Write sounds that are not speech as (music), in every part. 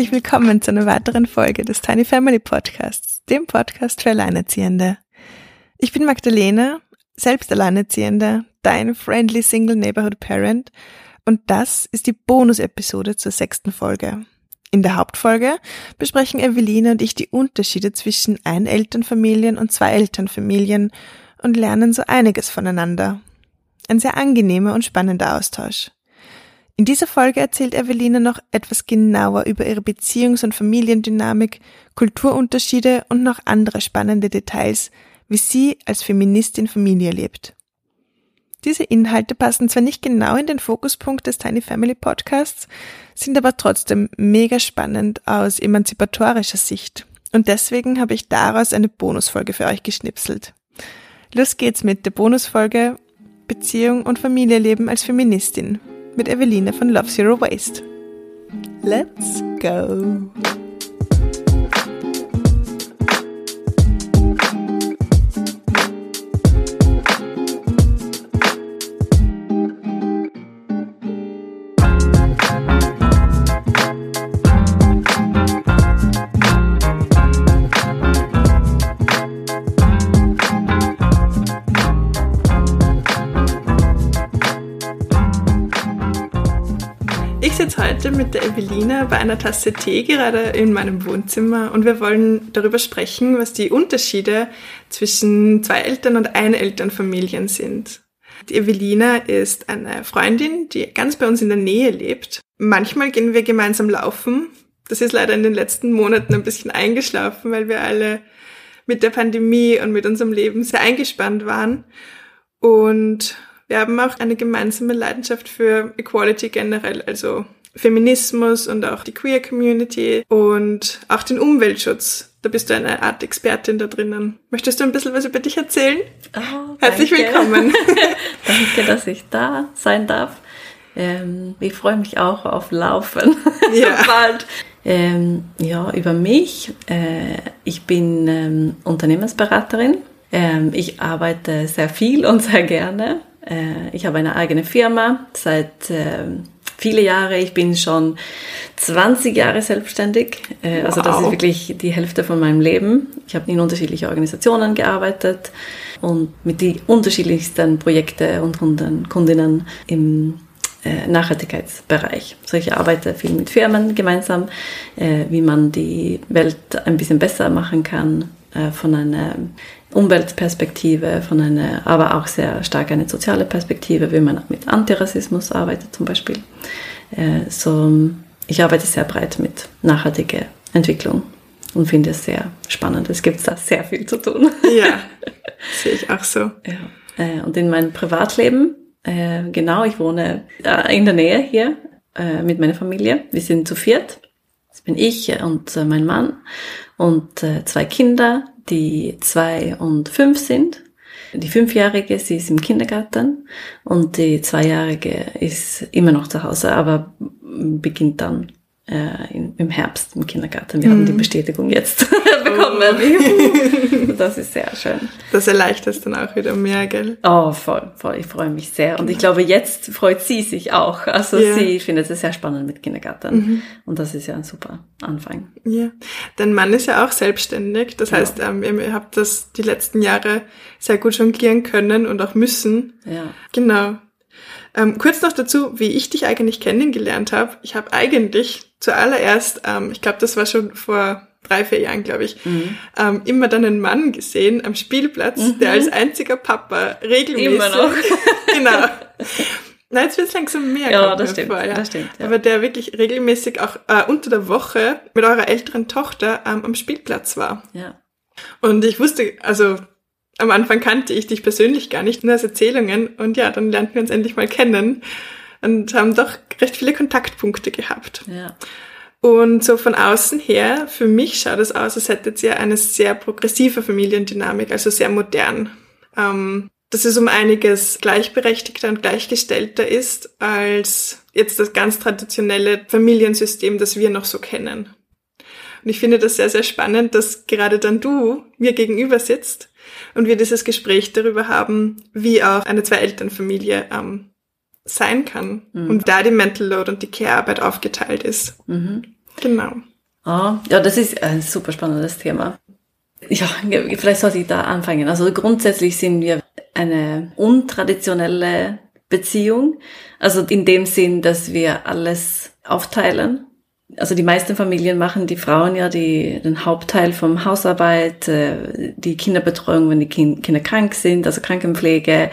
Herzlich willkommen zu einer weiteren Folge des Tiny Family Podcasts, dem Podcast für Alleinerziehende. Ich bin Magdalena, selbst Alleinerziehende, dein friendly Single Neighborhood Parent und das ist die Bonus-Episode zur sechsten Folge. In der Hauptfolge besprechen Eveline und ich die Unterschiede zwischen Einelternfamilien und Zwei-Elternfamilien und lernen so einiges voneinander. Ein sehr angenehmer und spannender Austausch. In dieser Folge erzählt Eveline noch etwas genauer über ihre Beziehungs- und Familiendynamik, Kulturunterschiede und noch andere spannende Details, wie sie als Feministin Familie lebt. Diese Inhalte passen zwar nicht genau in den Fokuspunkt des Tiny Family Podcasts, sind aber trotzdem mega spannend aus emanzipatorischer Sicht. Und deswegen habe ich daraus eine Bonusfolge für euch geschnipselt. Los geht's mit der Bonusfolge Beziehung und Familienleben als Feministin mit Eveline von Love Zero Waste. Let's go! Sitze heute mit der Evelina bei einer Tasse Tee gerade in meinem Wohnzimmer und wir wollen darüber sprechen, was die Unterschiede zwischen zwei Eltern und Einelternfamilien sind. Die Evelina ist eine Freundin, die ganz bei uns in der Nähe lebt. Manchmal gehen wir gemeinsam laufen. Das ist leider in den letzten Monaten ein bisschen eingeschlafen, weil wir alle mit der Pandemie und mit unserem Leben sehr eingespannt waren. Und wir haben auch eine gemeinsame Leidenschaft für Equality generell, also Feminismus und auch die Queer Community und auch den Umweltschutz. Da bist du eine Art Expertin da drinnen. Möchtest du ein bisschen was über dich erzählen? Oh, Herzlich willkommen. (laughs) danke, dass ich da sein darf. Ähm, ich freue mich auch auf Laufen (laughs) ja. bald. Ähm, ja, über mich. Äh, ich bin ähm, Unternehmensberaterin. Ähm, ich arbeite sehr viel und sehr gerne. Äh, ich habe eine eigene Firma seit äh, viele Jahre. Ich bin schon 20 Jahre selbstständig. Äh, also das ist wirklich die Hälfte von meinem Leben. Ich habe in unterschiedlichen Organisationen gearbeitet und mit die unterschiedlichsten Projekte und Kunden, Kundinnen im äh, Nachhaltigkeitsbereich. Also ich arbeite viel mit Firmen gemeinsam, wie man die Welt ein bisschen besser machen kann, von einer Umweltperspektive, von einer, aber auch sehr stark eine soziale Perspektive, wie man mit Antirassismus arbeitet zum Beispiel. Äh, so, ich arbeite sehr breit mit nachhaltiger Entwicklung und finde es sehr spannend. Es gibt da sehr viel zu tun. Ja, (laughs) sehe ich auch so. Ja. Äh, und in meinem Privatleben, äh, genau, ich wohne in der Nähe hier mit meiner Familie. Wir sind zu viert. Das bin ich und mein Mann und zwei Kinder, die zwei und fünf sind. Die Fünfjährige, sie ist im Kindergarten und die Zweijährige ist immer noch zu Hause, aber beginnt dann äh, in, im Herbst im Kindergarten. Wir mhm. haben die mhm. Bestätigung jetzt (laughs) bekommen. Oh. das ist sehr schön. Das erleichtert es dann auch wieder mehr, gell? Oh, voll, voll. Ich freue mich sehr. Und ich glaube, jetzt freut sie sich auch. Also ja. sie findet es sehr spannend mit Kindergarten. Mhm. Und das ist ja ein super Anfang. Ja. Dein Mann ist ja auch selbstständig. Das ja. heißt, ähm, ihr habt das die letzten Jahre sehr gut jonglieren können und auch müssen. Ja. Genau. Ähm, kurz noch dazu, wie ich dich eigentlich kennengelernt habe. Ich habe eigentlich zuallererst, ähm, ich glaube, das war schon vor drei, vier Jahren, glaube ich, mhm. ähm, immer dann einen Mann gesehen am Spielplatz, mhm. der als einziger Papa regelmäßig. Immer noch. (laughs) genau. Nein, jetzt wird es langsam mehr. Ja, das stimmt, vor, ja. das stimmt. Ja. Aber der wirklich regelmäßig auch äh, unter der Woche mit eurer älteren Tochter ähm, am Spielplatz war. Ja. Und ich wusste, also am Anfang kannte ich dich persönlich gar nicht, nur als Erzählungen. Und ja, dann lernten wir uns endlich mal kennen und haben doch recht viele Kontaktpunkte gehabt. Ja. Und so von außen her, für mich schaut es aus, als hättet ihr eine sehr progressive Familiendynamik, also sehr modern. Ähm, dass es um einiges gleichberechtigter und gleichgestellter ist als jetzt das ganz traditionelle Familiensystem, das wir noch so kennen. Und ich finde das sehr, sehr spannend, dass gerade dann du mir gegenüber sitzt und wir dieses Gespräch darüber haben, wie auch eine Zwei-Eltern-Familie ähm, sein kann mhm. und da die Mental Load und die Care-Arbeit aufgeteilt ist. Mhm. Genau. Ah, ja, das ist ein super spannendes Thema. Ja, vielleicht sollte ich da anfangen. Also grundsätzlich sind wir eine untraditionelle Beziehung. Also in dem Sinn, dass wir alles aufteilen. Also die meisten Familien machen die Frauen ja die, den Hauptteil vom Hausarbeit, äh, die Kinderbetreuung, wenn die Kinder krank sind, also Krankenpflege,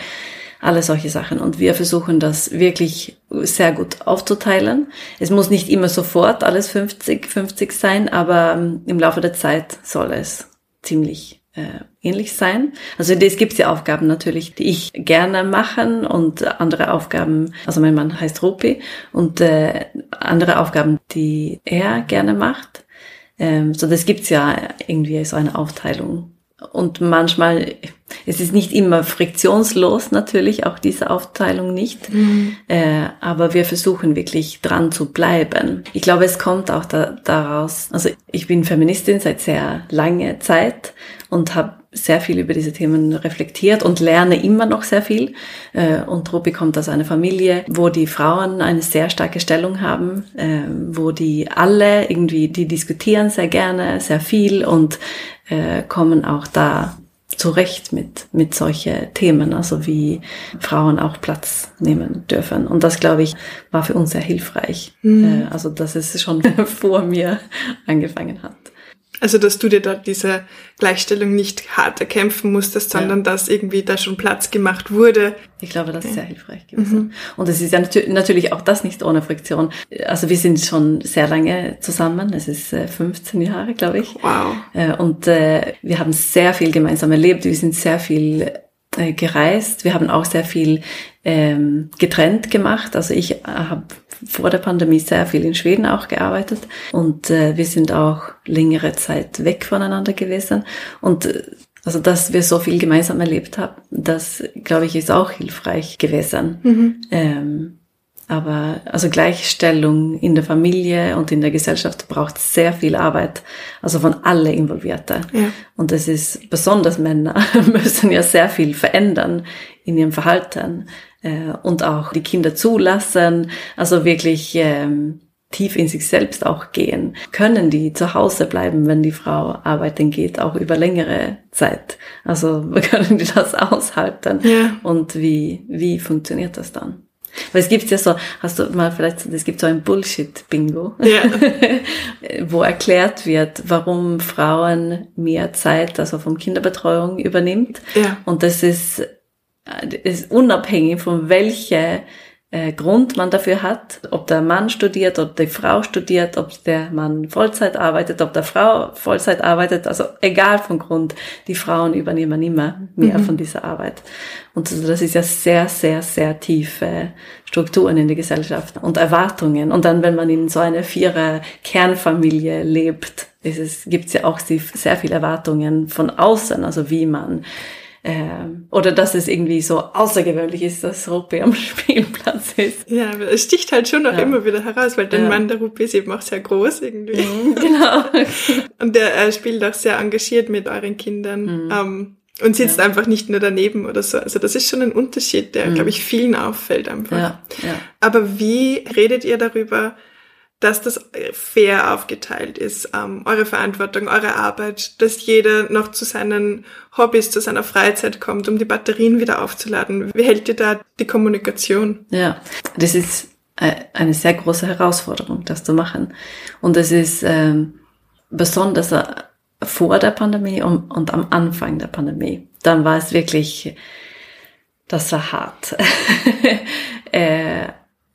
alle solche Sachen. Und wir versuchen das wirklich sehr gut aufzuteilen. Es muss nicht immer sofort alles 50, 50 sein, aber ähm, im Laufe der Zeit soll es ziemlich äh, ähnlich sein. Also es gibt ja Aufgaben natürlich, die ich gerne machen und andere Aufgaben, also mein Mann heißt Rupi und äh, andere Aufgaben, die er gerne macht. Ähm, so das gibt's ja irgendwie so eine Aufteilung und manchmal, es ist nicht immer friktionslos natürlich, auch diese Aufteilung nicht, mhm. äh, aber wir versuchen wirklich dran zu bleiben. Ich glaube, es kommt auch da, daraus, also ich bin Feministin seit sehr lange Zeit und habe sehr viel über diese Themen reflektiert und lerne immer noch sehr viel. Äh, und Rupi kommt aus einer Familie, wo die Frauen eine sehr starke Stellung haben, äh, wo die alle irgendwie, die diskutieren sehr gerne, sehr viel und äh, kommen auch da zurecht mit, mit solche Themen, also wie Frauen auch Platz nehmen dürfen. Und das, glaube ich, war für uns sehr hilfreich. Mhm. Also, dass es schon (laughs) vor mir angefangen hat. Also, dass du dir da diese Gleichstellung nicht hart erkämpfen musstest, sondern ja. dass irgendwie da schon Platz gemacht wurde. Ich glaube, das ist sehr hilfreich gewesen. Mhm. Und es ist ja natürlich auch das nicht ohne Friktion. Also wir sind schon sehr lange zusammen. Es ist 15 äh, Jahre, glaube ich. Wow. Äh, und äh, wir haben sehr viel gemeinsam erlebt. Wir sind sehr viel gereist. Wir haben auch sehr viel ähm, getrennt gemacht. Also ich habe vor der Pandemie sehr viel in Schweden auch gearbeitet und äh, wir sind auch längere Zeit weg voneinander gewesen und äh, also dass wir so viel gemeinsam erlebt haben, das glaube ich ist auch hilfreich gewesen. Mhm. Ähm, aber also Gleichstellung in der Familie und in der Gesellschaft braucht sehr viel Arbeit, also von alle Involvierte. Ja. Und es ist besonders Männer (laughs) müssen ja sehr viel verändern in ihrem Verhalten äh, und auch die Kinder zulassen, also wirklich ähm, tief in sich selbst auch gehen. Können die zu Hause bleiben, wenn die Frau arbeiten geht, auch über längere Zeit? Also (laughs) können die das aushalten? Ja. Und wie, wie funktioniert das dann? Weil es gibt ja so, hast du mal vielleicht, es gibt so ein Bullshit-Bingo, ja. (laughs) wo erklärt wird, warum Frauen mehr Zeit, also vom Kinderbetreuung übernimmt. Ja. Und das ist ist unabhängig von welcher äh, Grund man dafür hat, ob der Mann studiert, ob die Frau studiert, ob der Mann Vollzeit arbeitet, ob der Frau Vollzeit arbeitet, also egal vom Grund, die Frauen übernehmen immer mehr mhm. von dieser Arbeit. Und das ist ja sehr, sehr, sehr tiefe Strukturen in der Gesellschaft und Erwartungen. Und dann, wenn man in so einer vierer Kernfamilie lebt, es, gibt es ja auch sehr viele Erwartungen von außen, also wie man ähm, oder dass es irgendwie so außergewöhnlich ist, dass Rupi am (laughs) Spielplatz ist. Ja, es sticht halt schon noch ja. immer wieder heraus, weil der ja. Mann der Rupi ist eben auch sehr groß irgendwie. Mhm, (laughs) genau. (laughs) und der äh, spielt auch sehr engagiert mit euren Kindern. Mhm. Ähm, und sitzt ja. einfach nicht nur daneben oder so. Also das ist schon ein Unterschied, der, mhm. glaube ich, vielen auffällt einfach. Ja, ja. Aber wie redet ihr darüber, dass das fair aufgeteilt ist, ähm, eure Verantwortung, eure Arbeit, dass jeder noch zu seinen Hobbys, zu seiner Freizeit kommt, um die Batterien wieder aufzuladen. Wie hält ihr da die Kommunikation? Ja, das ist äh, eine sehr große Herausforderung, das zu machen. Und es ist ähm, besonders äh, vor der Pandemie und, und am Anfang der Pandemie. Dann war es wirklich, das war hart. (laughs) äh,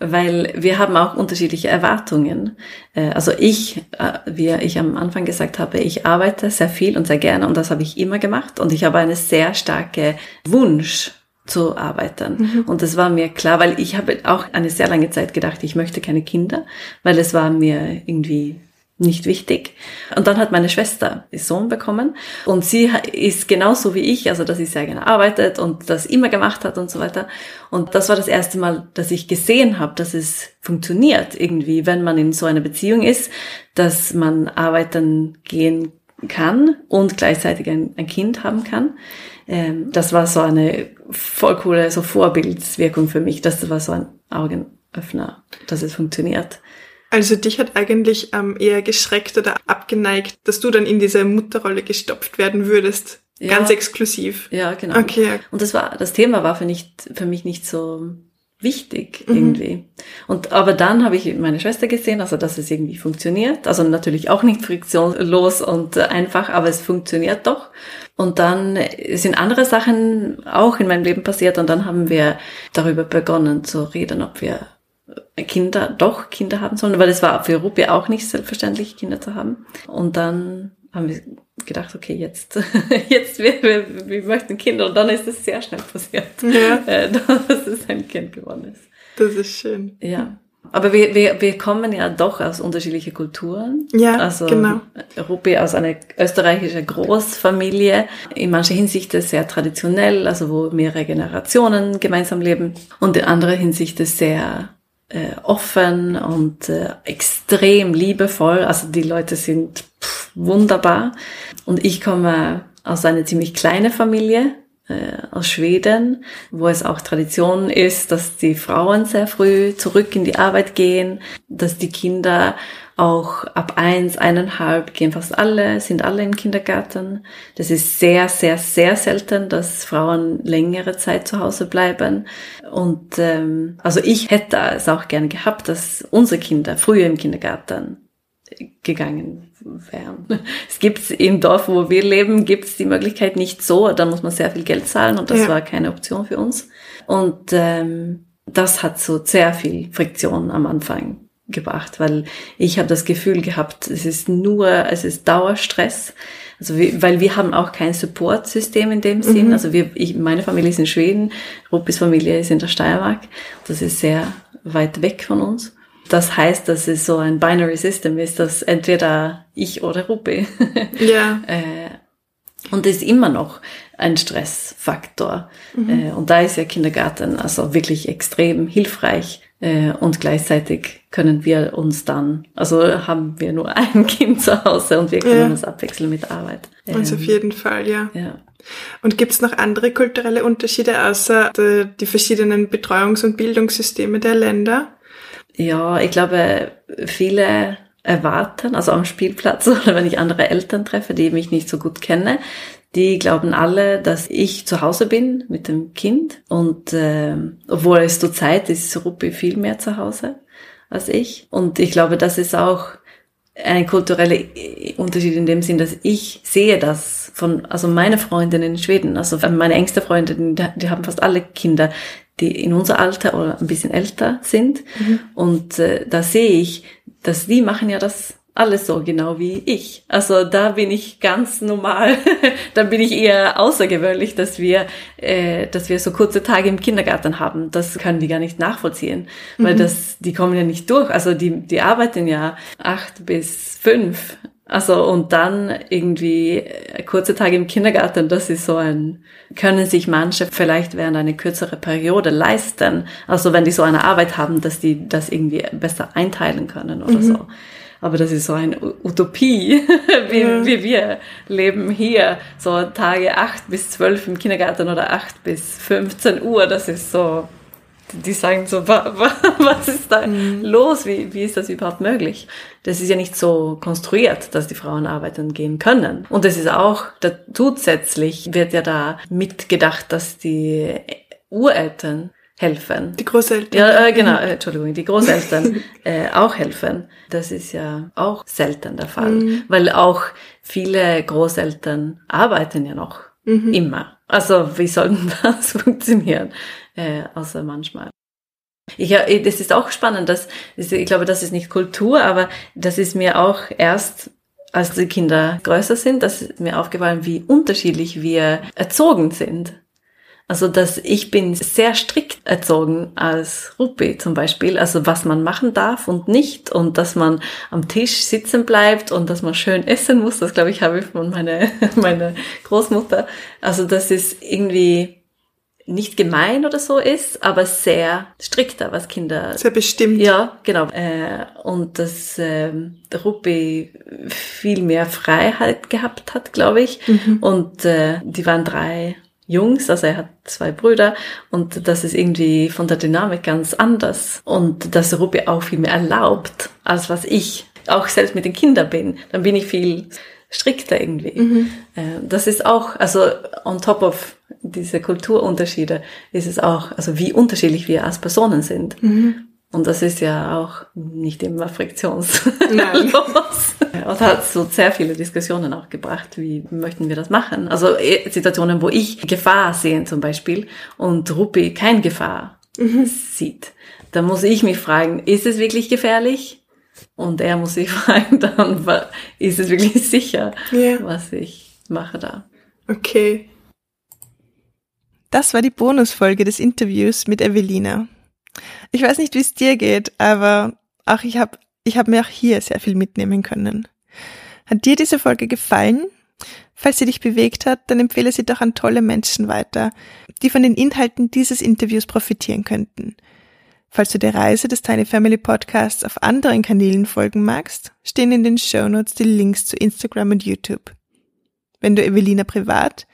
weil wir haben auch unterschiedliche Erwartungen. Äh, also ich, äh, wie ich am Anfang gesagt habe, ich arbeite sehr viel und sehr gerne und das habe ich immer gemacht und ich habe eine sehr starke Wunsch zu arbeiten. Mhm. Und das war mir klar, weil ich habe auch eine sehr lange Zeit gedacht, ich möchte keine Kinder, weil es war mir irgendwie nicht wichtig. Und dann hat meine Schwester den Sohn bekommen und sie ist genauso wie ich, also dass sie sehr gerne arbeitet und das immer gemacht hat und so weiter. Und das war das erste Mal, dass ich gesehen habe, dass es funktioniert irgendwie, wenn man in so einer Beziehung ist, dass man arbeiten gehen kann und gleichzeitig ein, ein Kind haben kann. Ähm, das war so eine voll coole so Vorbildswirkung für mich. Das war so ein Augenöffner, dass es funktioniert. Also dich hat eigentlich ähm, eher geschreckt oder abgeneigt, dass du dann in diese Mutterrolle gestopft werden würdest. Ja. Ganz exklusiv. Ja, genau. Okay. Und das war, das Thema war für, nicht, für mich nicht so wichtig Mhm. irgendwie. Und aber dann habe ich meine Schwester gesehen, also dass es irgendwie funktioniert. Also natürlich auch nicht friktionslos und äh, einfach, aber es funktioniert doch. Und dann sind andere Sachen auch in meinem Leben passiert und dann haben wir darüber begonnen zu reden, ob wir Kinder, doch Kinder haben sollen, weil es war für Rupi auch nicht selbstverständlich, Kinder zu haben. Und dann haben wir gedacht, okay, jetzt, (laughs) jetzt wir, wir, wir möchten Kinder und dann ist es sehr schnell passiert, Ja. (laughs) äh, dass es ein Kind geworden ist. Das ist schön. Ja. Aber wir, wir, wir kommen ja doch aus unterschiedlichen Kulturen. Ja, also genau. Rupi aus einer österreichischen Großfamilie, in mancher Hinsicht ist sehr traditionell, also wo mehrere Generationen gemeinsam leben und in anderer Hinsicht ist sehr äh, offen und äh, extrem liebevoll. Also die Leute sind pff, wunderbar. Und ich komme aus einer ziemlich kleinen Familie äh, aus Schweden, wo es auch Tradition ist, dass die Frauen sehr früh zurück in die Arbeit gehen, dass die Kinder auch ab eins, eineinhalb gehen fast alle, sind alle im Kindergarten. Das ist sehr, sehr, sehr selten, dass Frauen längere Zeit zu Hause bleiben. Und ähm, also ich hätte es auch gerne gehabt, dass unsere Kinder früher im Kindergarten gegangen wären. (laughs) Es gibt im Dorf, wo wir leben, gibt es die Möglichkeit nicht so. Da muss man sehr viel Geld zahlen und das Ja. war keine Option für uns. Und ähm, das hat so sehr viel Friktion am Anfang gebracht, weil ich habe das Gefühl gehabt, es ist nur, es ist Dauerstress. Also wir, weil wir haben auch kein Supportsystem in dem Sinn. Also wir, ich, meine Familie ist in Schweden, Rupis Familie ist in der Steiermark. Das ist sehr weit weg von uns. Das heißt, dass es so ein Binary System ist, dass entweder ich oder Rupi. (laughs) Ja. äh, und das ist immer noch ein Stressfaktor. Äh, und da ist ja Kindergarten also wirklich extrem hilfreich. Äh, und gleichzeitig können wir uns dann, also haben wir nur (laughs) ein Kind zu Hause und wir können Ja. uns abwechseln mit Arbeit. Also auf Ähm, jeden Fall, ja. ja. Und gibt es noch andere kulturelle Unterschiede außer die, die verschiedenen Betreuungs- und Bildungssysteme der Länder? Ja, ich glaube, viele erwarten, also am Spielplatz (laughs) oder wenn ich andere Eltern treffe, die mich nicht so gut kenne, die glauben alle, dass ich zu Hause bin mit dem Kind. Und äh, obwohl es zur Zeit ist Rupi viel mehr zu Hause als ich. Und ich glaube, das ist auch ein kultureller Unterschied in dem Sinn, dass ich sehe das von, also meine Freundinnen in Schweden, also meine engste Freundinnen, die, haben fast alle Kinder, die in unser Alter oder ein bisschen älter sind. Und äh, da sehe ich, dass die machen ja das alles so genau wie ich. Also da bin ich ganz normal. (laughs) da bin ich eher außergewöhnlich, dass wir, äh, dass wir so kurze Tage im Kindergarten haben. Das können die gar nicht nachvollziehen, weil das, die kommen ja nicht durch. Also die, die arbeiten ja acht bis fünf. Also und dann irgendwie äh, kurze Tage im Kindergarten, das ist so ein, können sich manche vielleicht während einer kürzere Periode leisten. Also wenn die so eine Arbeit haben, dass die das irgendwie besser einteilen können oder so. Aber das ist so eine Utopie, (laughs) wie, Ja. wie wir leben hier. So Tage acht bis zwölf im Kindergarten oder acht bis 15 Uhr, das ist so, die sagen so, wa, wa, (laughs) was ist da los? Wie, wie ist das überhaupt möglich? Das ist ja nicht so konstruiert, dass die Frauen arbeiten gehen können. Und es ist auch, da, zusätzlich wird ja da mitgedacht, dass die Ureltern helfen. Die Großeltern? Ja, äh, genau, äh, Entschuldigung, die Großeltern (laughs) äh, auch helfen. Das ist ja auch selten der Fall, Mhm. weil auch viele Großeltern arbeiten ja noch Mhm. immer. Also wie soll denn (laughs) das funktionieren? Äh, außer manchmal. Ich, ja, das ist auch spannend, dass, das- ich glaube, das ist nicht Kultur, aber das ist mir auch erst, als die Kinder größer sind, das ist mir aufgefallen, wie unterschiedlich wir erzogen sind. Also, dass ich bin sehr strikt erzogen als Rupi zum Beispiel, also was man machen darf und nicht und dass man am Tisch sitzen bleibt und dass man schön essen muss, das glaube ich habe ich von meiner (laughs) meine Großmutter. Also, das ist irgendwie nicht gemein oder so ist, aber sehr strikter, was Kinder Sehr bestimmt. ja, genau. Äh, und dass der Rupi viel mehr Freiheit gehabt hat, glaube ich. Und äh, die waren drei Jungs, also er hat zwei Brüder und das ist irgendwie von der Dynamik ganz anders und dass Ruby auch viel mehr erlaubt, als was ich auch selbst mit den Kindern bin. Dann bin ich viel strikter irgendwie. Mhm. Äh, das ist auch, also on top of diese Kulturunterschiede, ist es auch, also wie unterschiedlich wir als Personen sind. Mhm. Und das ist ja auch nicht immer friktionslos. (laughs) Und hat so sehr viele Diskussionen auch gebracht, wie möchten wir das machen. Also eh, Situationen, wo ich Gefahr sehe zum Beispiel und Rupi kein Gefahr mhm. sieht. Da muss ich mich fragen, ist es wirklich gefährlich? Und er muss sich (laughs) fragen, dann ist es wirklich (laughs) sicher, yeah. was ich mache da. Okay. Das war die Bonusfolge des Interviews mit Evelina. Ich weiß nicht, wie es dir geht, aber auch ich habe ich hab mir auch hier sehr viel mitnehmen können. Hat dir diese Folge gefallen? Falls sie dich bewegt hat, dann empfehle sie doch an tolle Menschen weiter, die von den Inhalten dieses Interviews profitieren könnten. Falls du der Reise des Tiny Family Podcasts auf anderen Kanälen folgen magst, stehen in den Show Notes die Links zu Instagram und YouTube. Wenn du Evelina privat,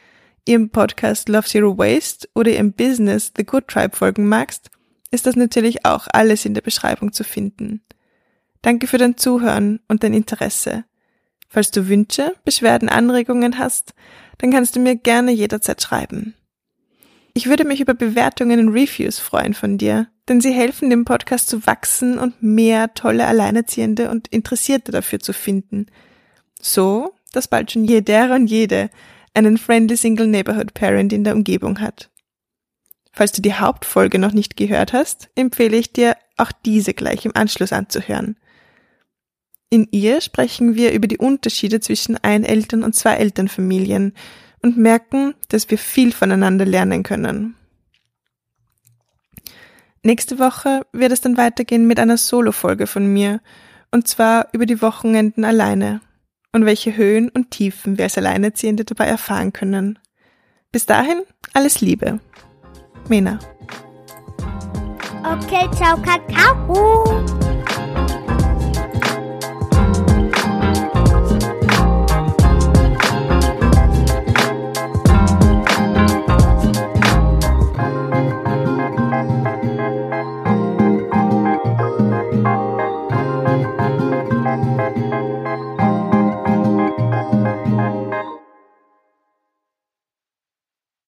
ihrem Podcast Love Zero Waste oder ihrem Business The Good Tribe folgen magst, ist das natürlich auch alles in der Beschreibung zu finden. Danke für dein Zuhören und dein Interesse. Falls du Wünsche, Beschwerden, Anregungen hast, dann kannst du mir gerne jederzeit schreiben. Ich würde mich über Bewertungen und Reviews freuen von dir, denn sie helfen dem Podcast zu wachsen und mehr tolle Alleinerziehende und Interessierte dafür zu finden. So, dass bald schon jeder und jede einen Friendly Single Neighborhood Parent in der Umgebung hat. Falls du die Hauptfolge noch nicht gehört hast, empfehle ich dir, auch diese gleich im Anschluss anzuhören. In ihr sprechen wir über die Unterschiede zwischen Eineltern- und Zwei-Elternfamilien und merken, dass wir viel voneinander lernen können. Nächste Woche wird es dann weitergehen mit einer Solo-Folge von mir, und zwar über die Wochenenden alleine und welche Höhen und Tiefen wir als Alleinerziehende dabei erfahren können. Bis dahin, alles Liebe. Mena. Okay, ciao, Kakao.